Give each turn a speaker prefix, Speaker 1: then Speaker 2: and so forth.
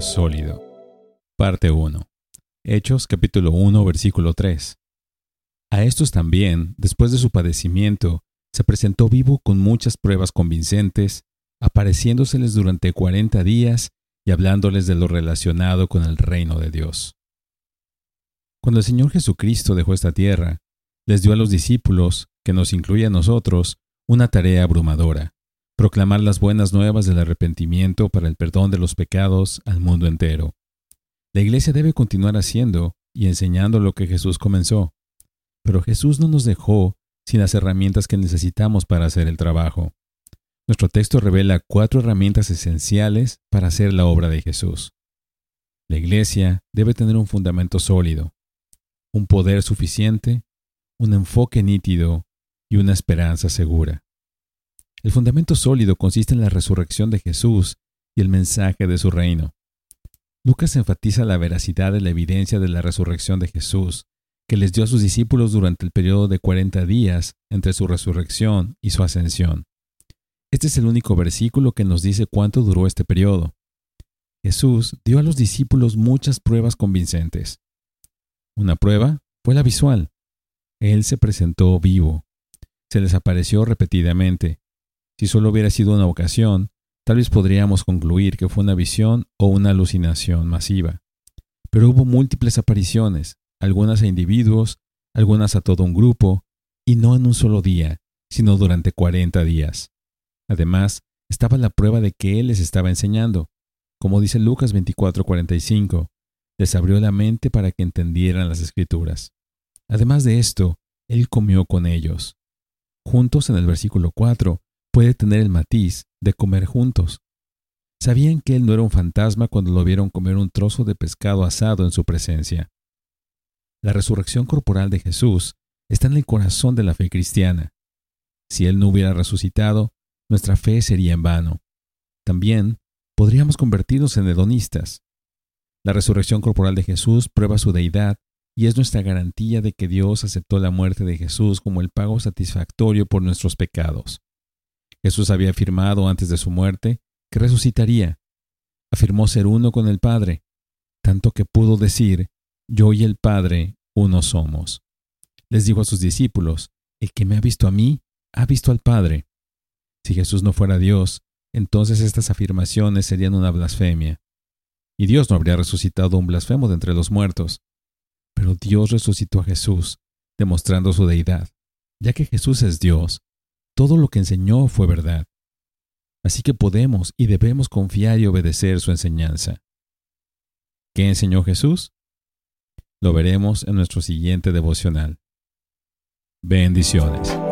Speaker 1: sólido. Parte 1. Hechos capítulo 1 versículo 3. A estos también, después de su padecimiento, se presentó vivo con muchas pruebas convincentes, apareciéndoseles durante cuarenta días y hablándoles de lo relacionado con el reino de Dios. Cuando el Señor Jesucristo dejó esta tierra, les dio a los discípulos, que nos incluye a nosotros, una tarea abrumadora, proclamar las buenas nuevas del arrepentimiento para el perdón de los pecados al mundo entero. La Iglesia debe continuar haciendo y enseñando lo que Jesús comenzó, pero Jesús no nos dejó sin las herramientas que necesitamos para hacer el trabajo. Nuestro texto revela cuatro herramientas esenciales para hacer la obra de Jesús. La Iglesia debe tener un fundamento sólido, un poder suficiente, un enfoque nítido y una esperanza segura. El fundamento sólido consiste en la resurrección de Jesús y el mensaje de su reino. Lucas enfatiza la veracidad de la evidencia de la resurrección de Jesús, que les dio a sus discípulos durante el periodo de 40 días entre su resurrección y su ascensión. Este es el único versículo que nos dice cuánto duró este periodo. Jesús dio a los discípulos muchas pruebas convincentes. Una prueba fue la visual. Él se presentó vivo. Se les apareció repetidamente. Si solo hubiera sido una ocasión, tal vez podríamos concluir que fue una visión o una alucinación masiva. Pero hubo múltiples apariciones, algunas a individuos, algunas a todo un grupo, y no en un solo día, sino durante cuarenta días. Además, estaba la prueba de que Él les estaba enseñando. Como dice Lucas 24:45, les abrió la mente para que entendieran las escrituras. Además de esto, Él comió con ellos. Juntos en el versículo 4 puede tener el matiz de comer juntos. Sabían que Él no era un fantasma cuando lo vieron comer un trozo de pescado asado en su presencia. La resurrección corporal de Jesús está en el corazón de la fe cristiana. Si Él no hubiera resucitado, nuestra fe sería en vano. También podríamos convertirnos en hedonistas. La resurrección corporal de Jesús prueba su deidad y es nuestra garantía de que Dios aceptó la muerte de Jesús como el pago satisfactorio por nuestros pecados. Jesús había afirmado antes de su muerte que resucitaría. Afirmó ser uno con el Padre, tanto que pudo decir, yo y el Padre uno somos. Les dijo a sus discípulos, el que me ha visto a mí, ha visto al Padre. Si Jesús no fuera Dios, entonces estas afirmaciones serían una blasfemia. Y Dios no habría resucitado un blasfemo de entre los muertos. Pero Dios resucitó a Jesús, demostrando su deidad. Ya que Jesús es Dios, todo lo que enseñó fue verdad. Así que podemos y debemos confiar y obedecer su enseñanza. ¿Qué enseñó Jesús? Lo veremos en nuestro siguiente devocional. Bendiciones.